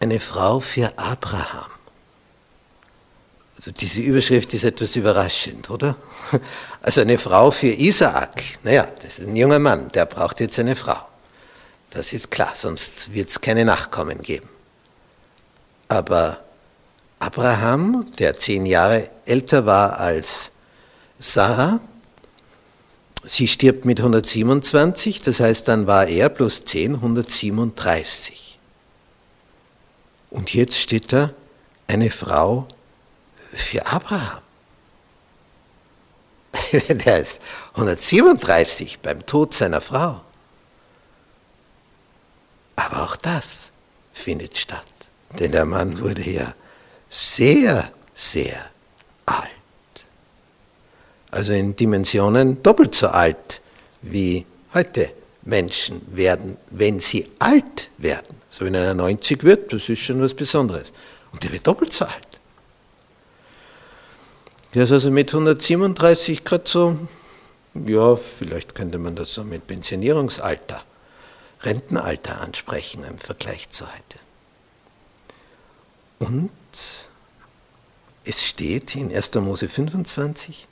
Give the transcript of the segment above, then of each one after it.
Eine Frau für Abraham. Also diese Überschrift ist etwas überraschend, oder? Also eine Frau für Isaak. Naja, das ist ein junger Mann, der braucht jetzt eine Frau. Das ist klar, sonst wird es keine Nachkommen geben. Aber Abraham, der zehn Jahre älter war als Sarah, sie stirbt mit 127, das heißt, dann war er plus 10, 137. Und jetzt steht da eine Frau für Abraham. Der ist 137 beim Tod seiner Frau. Aber auch das findet statt, denn der Mann wurde ja sehr, sehr alt. Also in Dimensionen doppelt so alt wie heute Menschen werden, wenn sie alt werden. So wenn einer 90 wird, das ist schon was Besonderes. Und der wird doppelt so alt. Der ist also mit 137 gerade so, ja, vielleicht könnte man das so mit Pensionierungsalter, Rentenalter ansprechen im Vergleich zu heute. Und es steht in 1. Mose 25,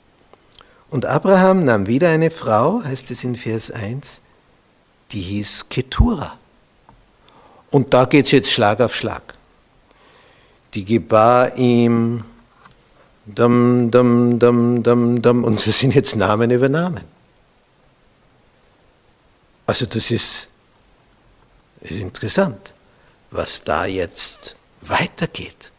und Abraham nahm wieder eine Frau, heißt es in Vers 1, die hieß Ketura. Und da geht es jetzt Schlag auf Schlag. Die gebar ihm dam, dam, dam, dam, dam, und das sind jetzt Namen über Namen. Also das ist, ist interessant, was da jetzt weitergeht.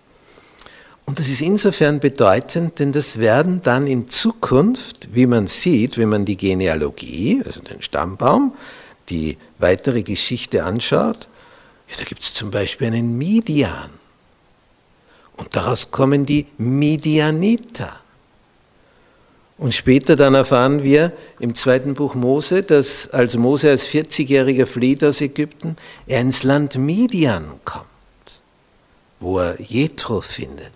Und das ist insofern bedeutend, denn das werden dann in Zukunft, wie man sieht, wenn man die Genealogie, also den Stammbaum, die weitere Geschichte anschaut, ja, da gibt es zum Beispiel einen Midian. Und daraus kommen die Midianiter. Und später dann erfahren wir im zweiten Buch Mose, dass als Mose als 40-jähriger flieht aus Ägypten, er ins Land Midian kommt, wo er Jethro findet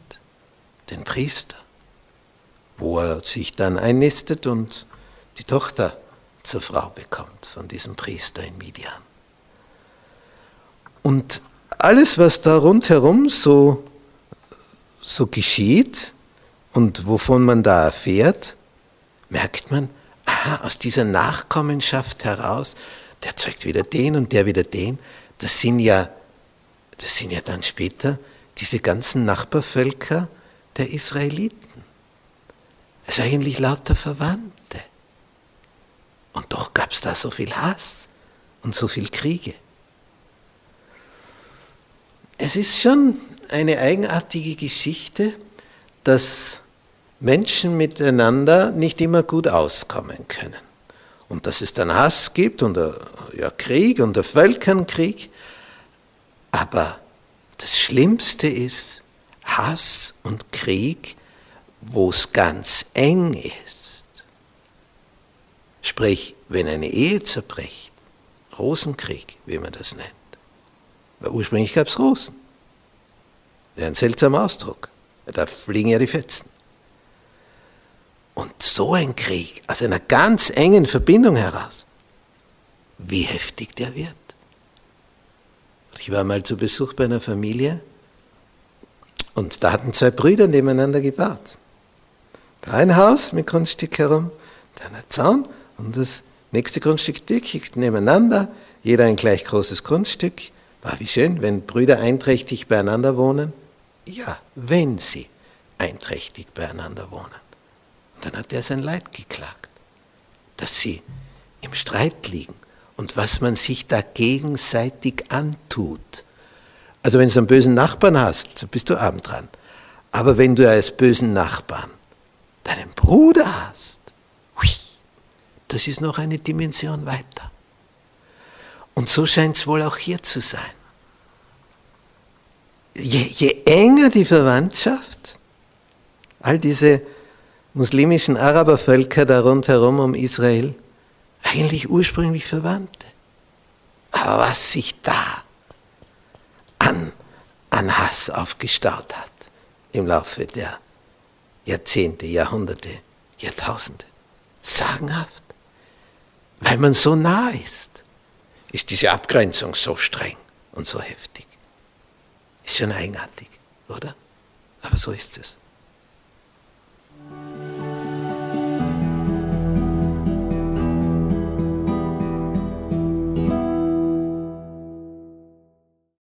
den Priester, wo er sich dann einnistet und die Tochter zur Frau bekommt von diesem Priester in Midian. Und alles, was da rundherum so, so geschieht und wovon man da erfährt, merkt man, aha, aus dieser Nachkommenschaft heraus, der zeugt wieder den und der wieder den, das sind ja, das sind ja dann später diese ganzen Nachbarvölker, der Israeliten. Ist eigentlich lauter Verwandte. Gab es da so viel Hass und so viel Kriege. Es ist schon eine eigenartige Geschichte, dass Menschen miteinander nicht immer gut auskommen können. Und dass es dann Hass gibt und ja, Krieg und der Völkernkrieg. Aber das Schlimmste ist, Hass und Krieg, wo es ganz eng ist. Sprich, wenn eine Ehe zerbricht, Rosenkrieg, wie man das nennt. Weil ursprünglich gab es Rosen. Das ist ein seltsamer Ausdruck. Da fliegen ja die Fetzen. Und so ein Krieg, aus einer ganz engen Verbindung heraus, wie heftig der wird. Ich war mal zu Besuch bei einer Familie, und da hatten zwei Brüder nebeneinander gebaut. Da ein Haus mit Grundstück herum, dann ein Zaun und das nächste Grundstück dick nebeneinander, jeder ein gleich großes Grundstück. War wie schön, wenn Brüder einträchtig beieinander wohnen. Ja, wenn sie einträchtig beieinander wohnen. Und dann hat er sein Leid geklagt, dass sie im Streit liegen und was man sich da gegenseitig antut. Also wenn du einen bösen Nachbarn hast, bist du abend dran. Aber wenn du als bösen Nachbarn deinen Bruder hast, das ist noch eine Dimension weiter. Und so scheint es wohl auch hier zu sein. Je, je enger die Verwandtschaft, all diese muslimischen Arabervölker da rundherum um Israel, eigentlich ursprünglich Verwandte. Aber was sich da an, an Hass aufgestaut hat im Laufe der Jahrzehnte, Jahrhunderte, Jahrtausende, sagenhaft, weil man so nah ist, ist diese Abgrenzung so streng und so heftig. Ist schon eigenartig, oder? Aber so ist es.